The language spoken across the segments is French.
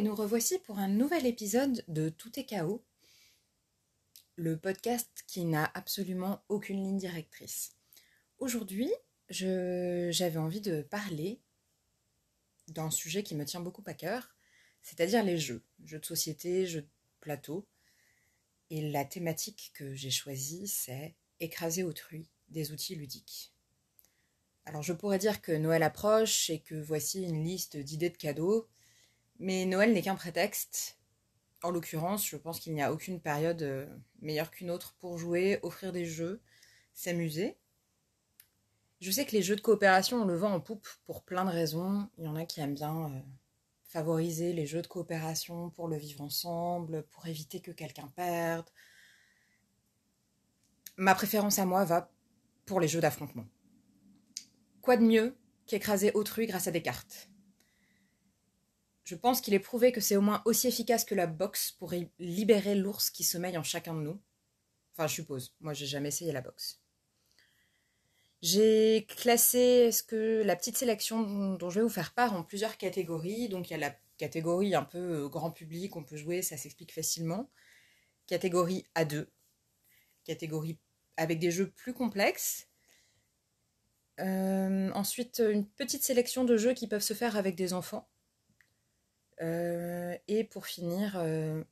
et nous revoici pour un nouvel épisode de Tout est chaos, le podcast qui n'a absolument aucune ligne directrice. Aujourd'hui, j'avais envie de parler d'un sujet qui me tient beaucoup à cœur, c'est-à-dire les jeux, jeux de société, jeux de plateau. Et la thématique que j'ai choisie, c'est écraser autrui des outils ludiques. Alors je pourrais dire que Noël approche et que voici une liste d'idées de cadeaux, mais Noël n'est qu'un prétexte. En l'occurrence, je pense qu'il n'y a aucune période euh, meilleure qu'une autre pour jouer, offrir des jeux, s'amuser. Je sais que les jeux de coopération ont le vent en poupe pour plein de raisons. Il y en a qui aiment bien euh, favoriser les jeux de coopération pour le vivre ensemble, pour éviter que quelqu'un perde. Ma préférence à moi va pour les jeux d'affrontement. Quoi de mieux qu'écraser autrui grâce à des cartes? Je pense qu'il est prouvé que c'est au moins aussi efficace que la boxe pour libérer l'ours qui sommeille en chacun de nous. Enfin, je suppose. Moi, j'ai jamais essayé la boxe. J'ai classé la petite sélection dont je vais vous faire part en plusieurs catégories. Donc, il y a la catégorie un peu euh, grand public, on peut jouer, ça s'explique facilement. Catégorie A2. Catégorie avec des jeux plus complexes. Euh, ensuite, une petite sélection de jeux qui peuvent se faire avec des enfants. Euh, et pour finir, euh,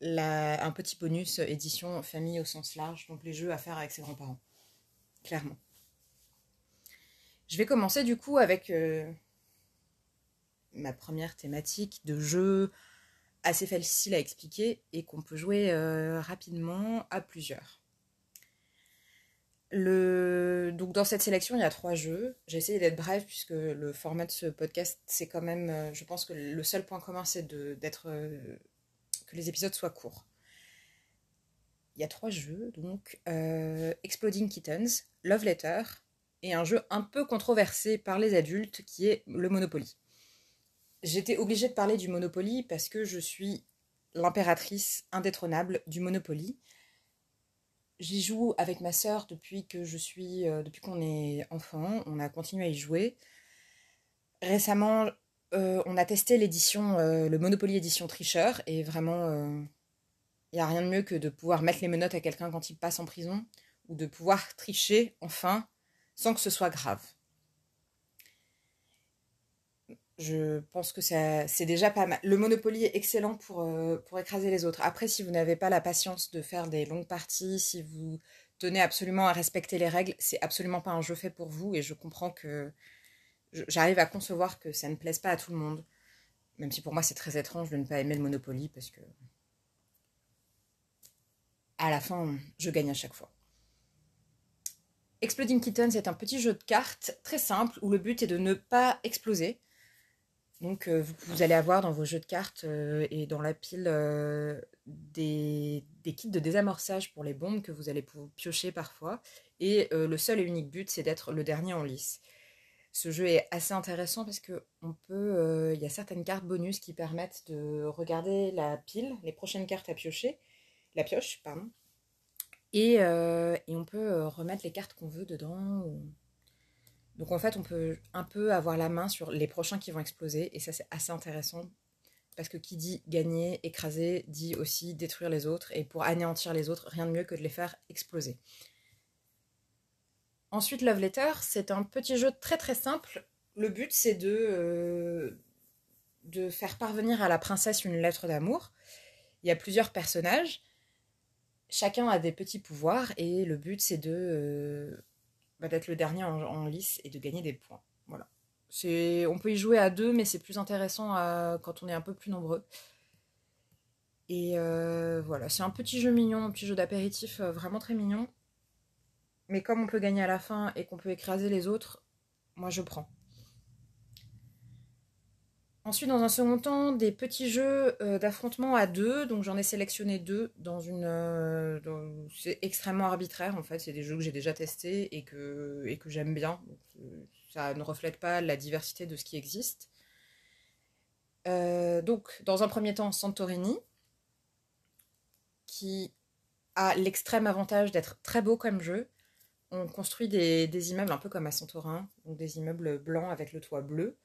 un petit bonus édition famille au sens large, donc les jeux à faire avec ses grands-parents. Clairement. Je vais commencer du coup avec euh, ma première thématique de jeu assez facile à expliquer et qu'on peut jouer rapidement à plusieurs. Donc dans cette sélection, il y a trois jeux. J'ai essayé d'être bref puisque le format de ce podcast, c'est quand même, euh, je pense que le seul point commun, c'est d'être euh, que les épisodes soient courts. Il y a trois jeux, donc euh, Exploding Kittens, Love Letter et un jeu un peu controversé par les adultes qui est le Monopoly. J'étais obligée de parler du Monopoly parce que je suis l'impératrice indétrônable du Monopoly J'y joue avec ma sœur depuis que je suis, euh, depuis qu'on est enfant. On a continué à y jouer. Récemment, euh, on a testé l'édition, euh, le Monopoly édition tricheur, et vraiment, il n'y a rien de mieux que de pouvoir mettre les menottes à quelqu'un quand il passe en prison, ou de pouvoir tricher enfin, sans que ce soit grave je pense que c'est déjà pas mal. Le Monopoly est excellent pour, euh, pour écraser les autres. Après, si vous n'avez pas la patience de faire des longues parties, si vous tenez absolument à respecter les règles, c'est absolument pas un jeu fait pour vous. Et je comprends que j'arrive à concevoir que ça ne plaise pas à tout le monde. Même si pour moi c'est très étrange de ne pas aimer le Monopoly parce que à la fin, je gagne à chaque fois. Exploding Kittens est un petit jeu de cartes très simple où le but est de ne pas exploser. Donc euh, vous, allez avoir dans vos jeux de cartes euh, et dans la pile euh, des, kits de désamorçage pour les bombes que vous allez piocher parfois. Et le seul et unique but, c'est d'être le dernier en lice. Ce jeu est assez intéressant parce que on peut, il y a certaines cartes bonus qui permettent de regarder la pile, les prochaines cartes à piocher, la pioche, pardon, et, et on peut remettre les cartes qu'on veut dedans. Donc en fait, on peut un peu avoir la main sur les prochains qui vont exploser, et ça c'est assez intéressant, parce que qui dit gagner, écraser, dit aussi détruire les autres, et pour anéantir les autres, rien de mieux que de les faire exploser. Ensuite, Love Letter, c'est un petit jeu très très simple. Le but c'est de, euh, de faire parvenir à la princesse une lettre d'amour. Il y a plusieurs personnages, chacun a des petits pouvoirs, et le but c'est de... Euh, d'être le dernier en, lice et de gagner des points. Voilà. On peut y jouer à deux, mais c'est plus intéressant quand on est un peu plus nombreux. Et euh, voilà, c'est un petit jeu mignon, un petit jeu d'apéritif euh, vraiment très mignon. Mais comme on peut gagner à la fin et qu'on peut écraser les autres, moi je prends. Ensuite, dans un second temps, des petits jeux euh, d'affrontement à deux. Donc, j'en ai sélectionné deux dans une. Euh, c'est extrêmement arbitraire en fait. C'est des jeux que j'ai déjà testés et que, et que j'aime bien. Euh, ça ne reflète pas la diversité de ce qui existe. donc, dans un premier temps, Santorini, qui a l'extrême avantage d'être très beau comme jeu. On construit des, des immeubles un peu comme à Santorin, donc des immeubles blancs avec le toit bleu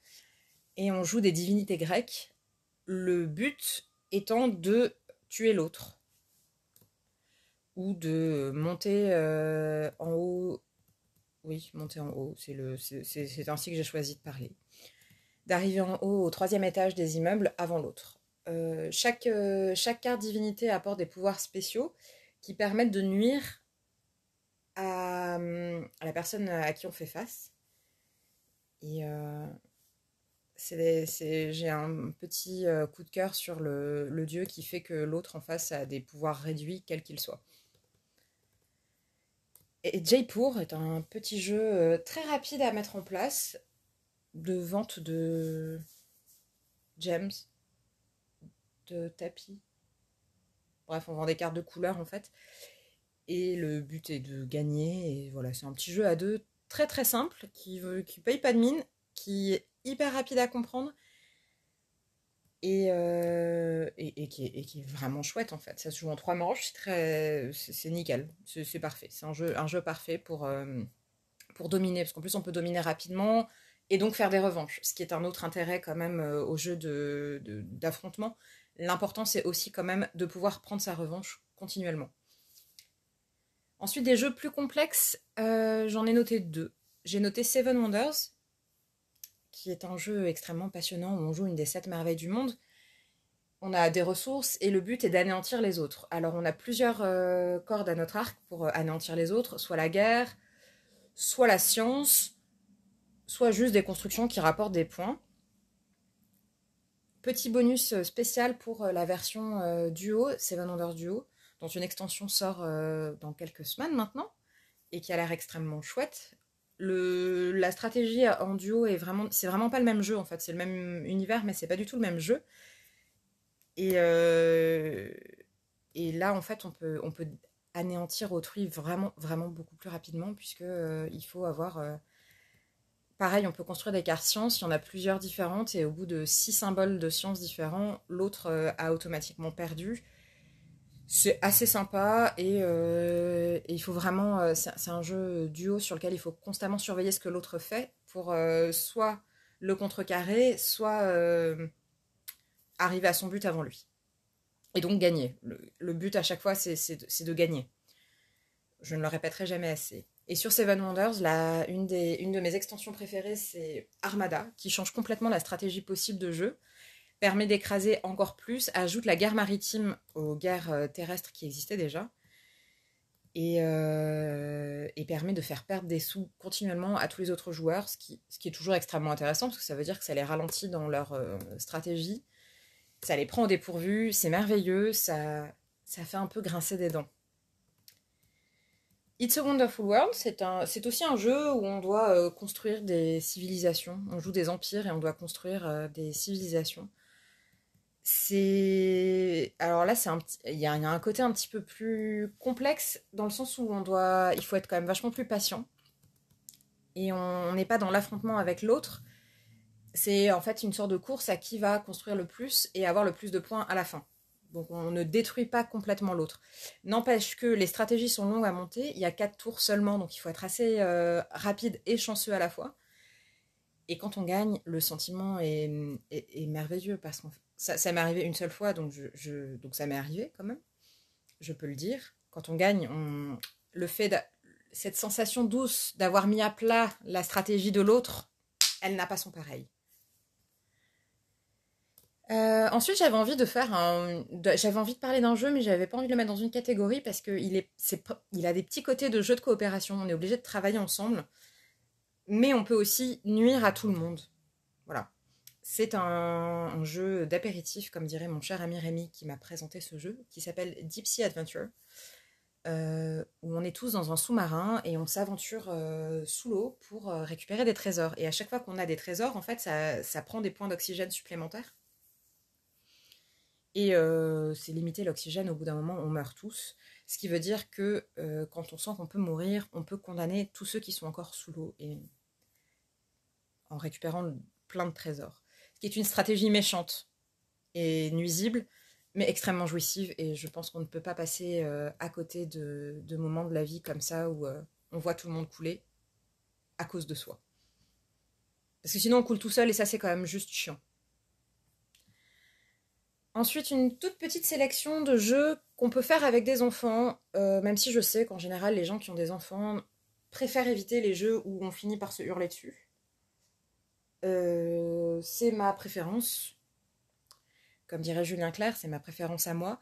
et on joue des divinités grecques Le but étant de tuer l'autre ou de monter euh, en haut. Oui, monter en haut, c'est le, c'est ainsi que j'ai choisi de parler. D'arriver en haut au troisième étage des immeubles avant l'autre. Euh, chaque, euh, chaque carte divinité apporte des pouvoirs spéciaux qui permettent de nuire à, à la personne à qui on fait face. Et j'ai un petit coup de cœur sur le, dieu qui fait que l'autre en face a des pouvoirs réduits, quels qu'ils soient. Et Jaipur est un petit jeu euh, très rapide à mettre en place de vente de gems, de tapis. Bref, on vend des cartes de couleur en fait. Et le but est de gagner. Et voilà, c'est un petit jeu à deux très très simple qui, qui paye pas de mine, qui hyper rapide à comprendre euh, et, et, qui est, vraiment chouette en fait. Ça se joue en trois manches, c'est nickel, c'est parfait. C'est un jeu, un jeu parfait pour, euh, pour dominer, parce qu'en plus on peut dominer rapidement et donc faire des revanches, ce qui est un autre intérêt quand même euh, au jeu d'affrontement. De, L'important c'est aussi quand même de pouvoir prendre sa revanche continuellement. Ensuite des jeux plus complexes, j'en ai noté deux. J'ai noté Seven Wonders, qui est un jeu extrêmement passionnant où on joue une des sept merveilles du monde. On a des ressources et le but est d'anéantir les autres. Alors on a plusieurs euh, cordes à notre arc pour euh, anéantir les autres, soit la guerre, soit la science, soit juste des constructions qui rapportent des points. Petit bonus euh, spécial pour la version duo, Seven Wonders Duo, dont une extension sort dans quelques semaines maintenant, et qui a l'air extrêmement chouette le, la stratégie en duo est vraiment, c'est vraiment pas le même jeu en fait, c'est le même univers, mais c'est pas du tout le même jeu. Et, euh, et là, en fait, on peut, on peut anéantir autrui vraiment, vraiment beaucoup plus rapidement, puisque euh, il faut avoir. Euh, pareil, on peut construire des cartes sciences, il y en a plusieurs différentes, et au bout de six symboles de sciences différents, l'autre a automatiquement perdu. C'est assez sympa euh, et, il faut vraiment. Euh, c'est un jeu duo sur lequel il faut constamment surveiller ce que l'autre fait pour euh, soit le contrecarrer, soit arriver à son but avant lui. Et donc gagner. Le, but à chaque fois, c'est de, gagner. Je ne le répéterai jamais assez. Et sur Seven Wonders, une, des, une de mes extensions préférées, c'est Armada, qui change complètement la stratégie possible de jeu permet d'écraser encore plus, ajoute la guerre maritime aux guerres euh, terrestres qui existaient déjà, euh, et, permet de faire perdre des sous continuellement à tous les autres joueurs, ce qui, est toujours extrêmement intéressant, parce que ça veut dire que ça les ralentit dans leur euh, stratégie, ça les prend au dépourvu, c'est merveilleux, ça fait un peu grincer des dents. It's a Wonderful World, c'est aussi un jeu où on doit construire des civilisations. On joue des empires et on doit construire des civilisations c'est alors là c'est un il y, a un côté un petit peu plus complexe dans le sens où on doit il faut être quand même vachement plus patient. Et on n'est pas dans l'affrontement avec l'autre. C'est en fait une sorte de course à qui va construire le plus et avoir le plus de points à la fin. Donc on ne détruit pas complètement l'autre. N'empêche que les stratégies sont longues à monter. Il y a quatre tours seulement donc il faut être assez euh, rapide et chanceux à la fois. Et quand on gagne, le sentiment est, est, merveilleux parce que ça, m'est arrivé une seule fois, donc, ça m'est arrivé quand même, je peux le dire. Quand on gagne, le fait cette sensation douce d'avoir mis à plat la stratégie de l'autre, elle n'a pas son pareil. Euh, ensuite, j'avais envie de faire j'avais envie de parler d'un jeu, mais j'avais pas envie de le mettre dans une catégorie parce est, c'est, il a des petits côtés de jeu de coopération. On est obligé de travailler ensemble mais on peut aussi nuire à tout le monde. C'est un, jeu d'apéritif, comme dirait mon cher ami Rémi qui m'a présenté ce jeu, qui s'appelle Deep Sea Adventure, euh, où on est tous dans un sous-marin et on s'aventure euh, sous l'eau pour euh, récupérer des trésors. Et à chaque fois qu'on a des trésors, en fait, ça, prend des points d'oxygène supplémentaires. Et c'est limité l'oxygène, au bout d'un moment, on meurt tous. Ce qui veut dire que quand on sent qu'on peut mourir, on peut condamner tous ceux qui sont encore sous l'eau et en récupérant plein de trésors. Qui est une stratégie méchante et nuisible, mais extrêmement jouissive. Et je pense qu'on ne peut pas passer euh, à côté de, moments de la vie comme ça où euh, on voit tout le monde couler à cause de soi. Parce que sinon on coule tout seul et ça c'est quand même juste chiant. Ensuite, une toute petite sélection de jeux qu'on peut faire avec des enfants, euh, même si je sais qu'en général, les gens qui ont des enfants préfèrent éviter les jeux où on finit par se hurler dessus. Euh, c'est ma préférence. Comme dirait Julien Clerc, c'est ma préférence à moi.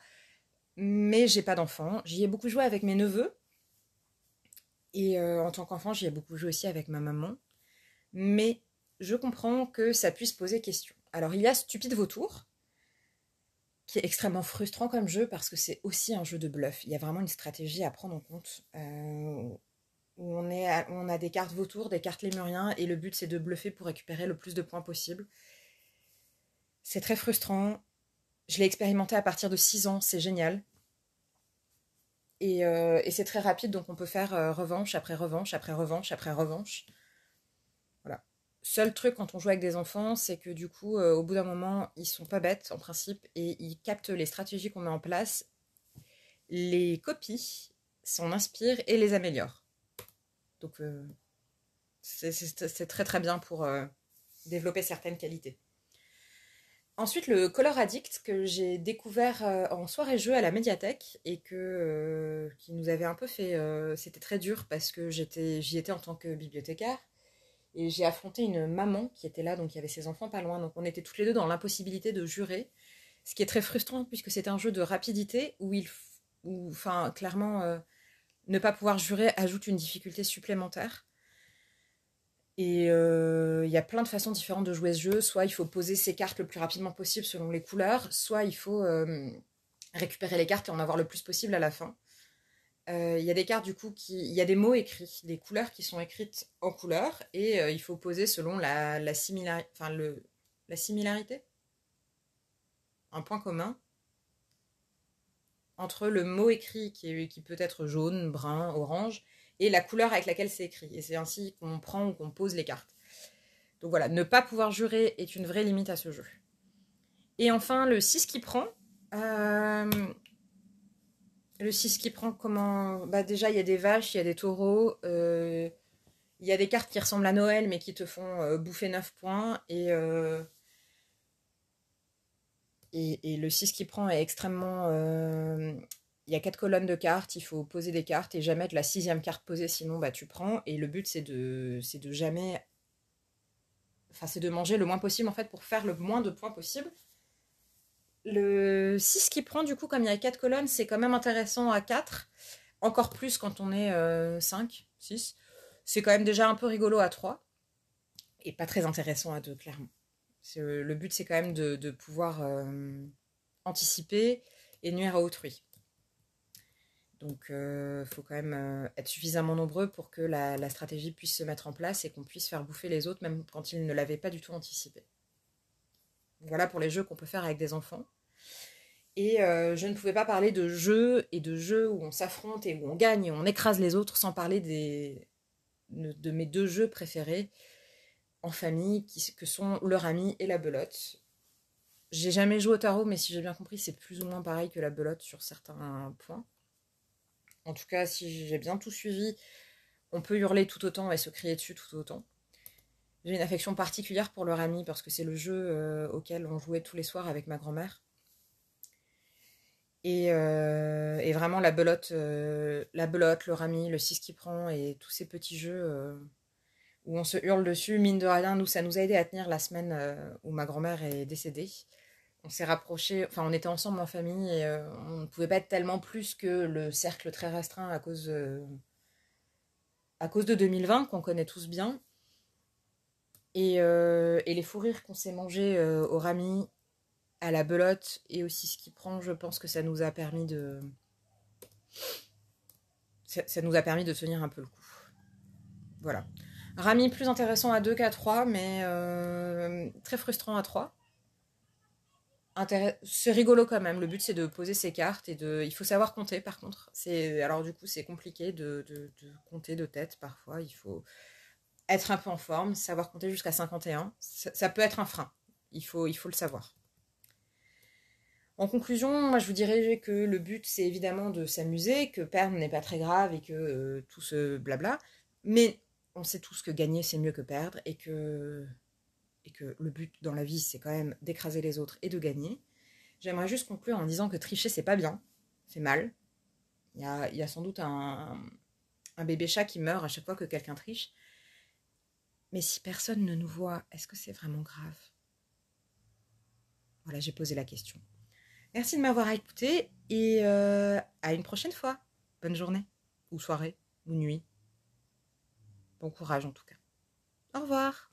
Mais j'ai pas d'enfant. J'y ai beaucoup joué avec mes neveux. Et euh, en tant qu'enfant, j'y ai beaucoup joué aussi avec ma maman. Mais je comprends que ça puisse poser question. Alors, il y a Stupide Vautour, qui est extrêmement frustrant comme jeu parce que c'est aussi un jeu de bluff. Il y a vraiment une stratégie à prendre en compte. Euh, où on, a des cartes vautours, des cartes lémuriens, et le but c'est de bluffer pour récupérer le plus de points possible. C'est très frustrant. Je l'ai expérimenté à partir de 6 ans, c'est génial. Et, euh, et c'est très rapide, donc on peut faire euh, revanche après revanche après revanche après revanche. Seul truc quand on joue avec des enfants, c'est que du coup, euh, au bout d'un moment, ils sont pas bêtes en principe et ils captent les stratégies qu'on met en place, les copient, s'en inspirent et les améliorent. Donc, euh, c'est très très bien pour euh, développer certaines qualités. Ensuite, le Color Addict que j'ai découvert en soirée jeu à la médiathèque et que qui nous avait un peu fait. C'était très dur parce que j'y étais en tant que bibliothécaire et j'ai affronté une maman qui était là, donc il y avait ses enfants pas loin. Donc on était toutes les deux dans l'impossibilité de jurer. Ce qui est très frustrant puisque c'est un jeu de rapidité où il. Enfin, clairement, euh, ne pas pouvoir jurer ajoute une difficulté supplémentaire. Et euh, il y a plein de façons différentes de jouer ce jeu. Soit il faut poser ses cartes le plus rapidement possible selon les couleurs, soit il faut euh, récupérer les cartes et en avoir le plus possible à la fin. Euh, il y a des cartes du coup qui. Il y a des mots écrits, des couleurs qui sont écrites en couleur et il faut poser selon la, la, enfin, le, la similarité. Un point commun entre le mot écrit qui, peut être jaune, brun, orange et la couleur avec laquelle c'est écrit. Et c'est ainsi qu'on prend ou qu'on pose les cartes. Donc voilà, ne pas pouvoir jurer est une vraie limite à ce jeu. Et enfin, le 6 qui prend. Euh, le 6 qui prend comment Bah déjà, il y a des vaches, il y a des taureaux, euh, il y a des cartes qui ressemblent à Noël mais qui te font euh, bouffer 9 points. Euh, et, le 6 qui prend est extrêmement... Il y a 4 colonnes de cartes, il faut poser des cartes et jamais être la sixième carte posée, sinon bah, tu prends. Et le but c'est de, de jamais... Enfin, c'est de manger le moins possible en fait pour faire le moins de points possible. Le 6 qui prend, du coup, comme il y a 4 colonnes, c'est quand même intéressant à 4. Encore plus quand on est 5, euh, 6. C'est quand même déjà un peu rigolo à 3. Et pas très intéressant à 2, clairement. Euh, le but, c'est quand même de, pouvoir euh, anticiper et nuire à autrui. Donc, il faut quand même être suffisamment nombreux pour que la, stratégie puisse se mettre en place et qu'on puisse faire bouffer les autres, même quand ils ne l'avaient pas du tout anticipé. Voilà pour les jeux qu'on peut faire avec des enfants. Et euh, je ne pouvais pas parler de jeux et de jeux où on s'affronte et où on gagne et on écrase les autres sans parler des, de mes deux jeux préférés en famille, qui, que sont leur ami et la belote. J'ai jamais joué au tarot, mais si j'ai bien compris, c'est plus ou moins pareil que la belote sur certains points. En tout cas, si j'ai bien tout suivi, on peut hurler tout autant et se crier dessus tout autant. J'ai une affection particulière pour leur ami parce que c'est le jeu euh, auquel on jouait tous les soirs avec ma grand-mère. Et, euh, vraiment la belote, euh, la belote, leur ami, le 6 qui prend et tous ces petits jeux où on se hurle dessus, mine de rien, nous ça nous a aidé à tenir la semaine où ma grand-mère est décédée. On s'est rapprochés, enfin on était ensemble en famille et on ne pouvait pas être tellement plus que le cercle très restreint à cause, à cause de 2020 qu'on connaît tous bien. Euh, et, les fous qu'on s'est mangés euh, au rami, à la belote et aussi ce qui prend, je pense que ça nous a permis de. Ça, nous a permis de tenir un peu le coup. Voilà. Rami plus intéressant à 2 qu'à 3, mais euh, très frustrant à 3. C'est rigolo quand même. Le but c'est de poser ses cartes et de. Il faut savoir compter par contre. Alors du coup c'est compliqué de, compter de tête parfois. Il faut être un peu en forme, savoir compter jusqu'à 51, ça, peut être un frein. Il faut, il faut le savoir. En conclusion, moi je vous dirais que le but c'est évidemment de s'amuser, que perdre n'est pas très grave et que euh, tout ce blabla, mais on sait tous que gagner c'est mieux que perdre et que, et que le but dans la vie c'est quand même d'écraser les autres et de gagner. J'aimerais juste conclure en disant que tricher, c'est pas bien, c'est mal. Il y a, y a sans doute un, un bébé chat qui meurt à chaque fois que quelqu'un triche. Mais si personne ne nous voit, est-ce que c'est vraiment grave? Voilà, j'ai posé la question. Merci de m'avoir écouté et euh, à une prochaine fois. Bonne journée, ou soirée, ou nuit. Bon courage en tout cas. Au revoir.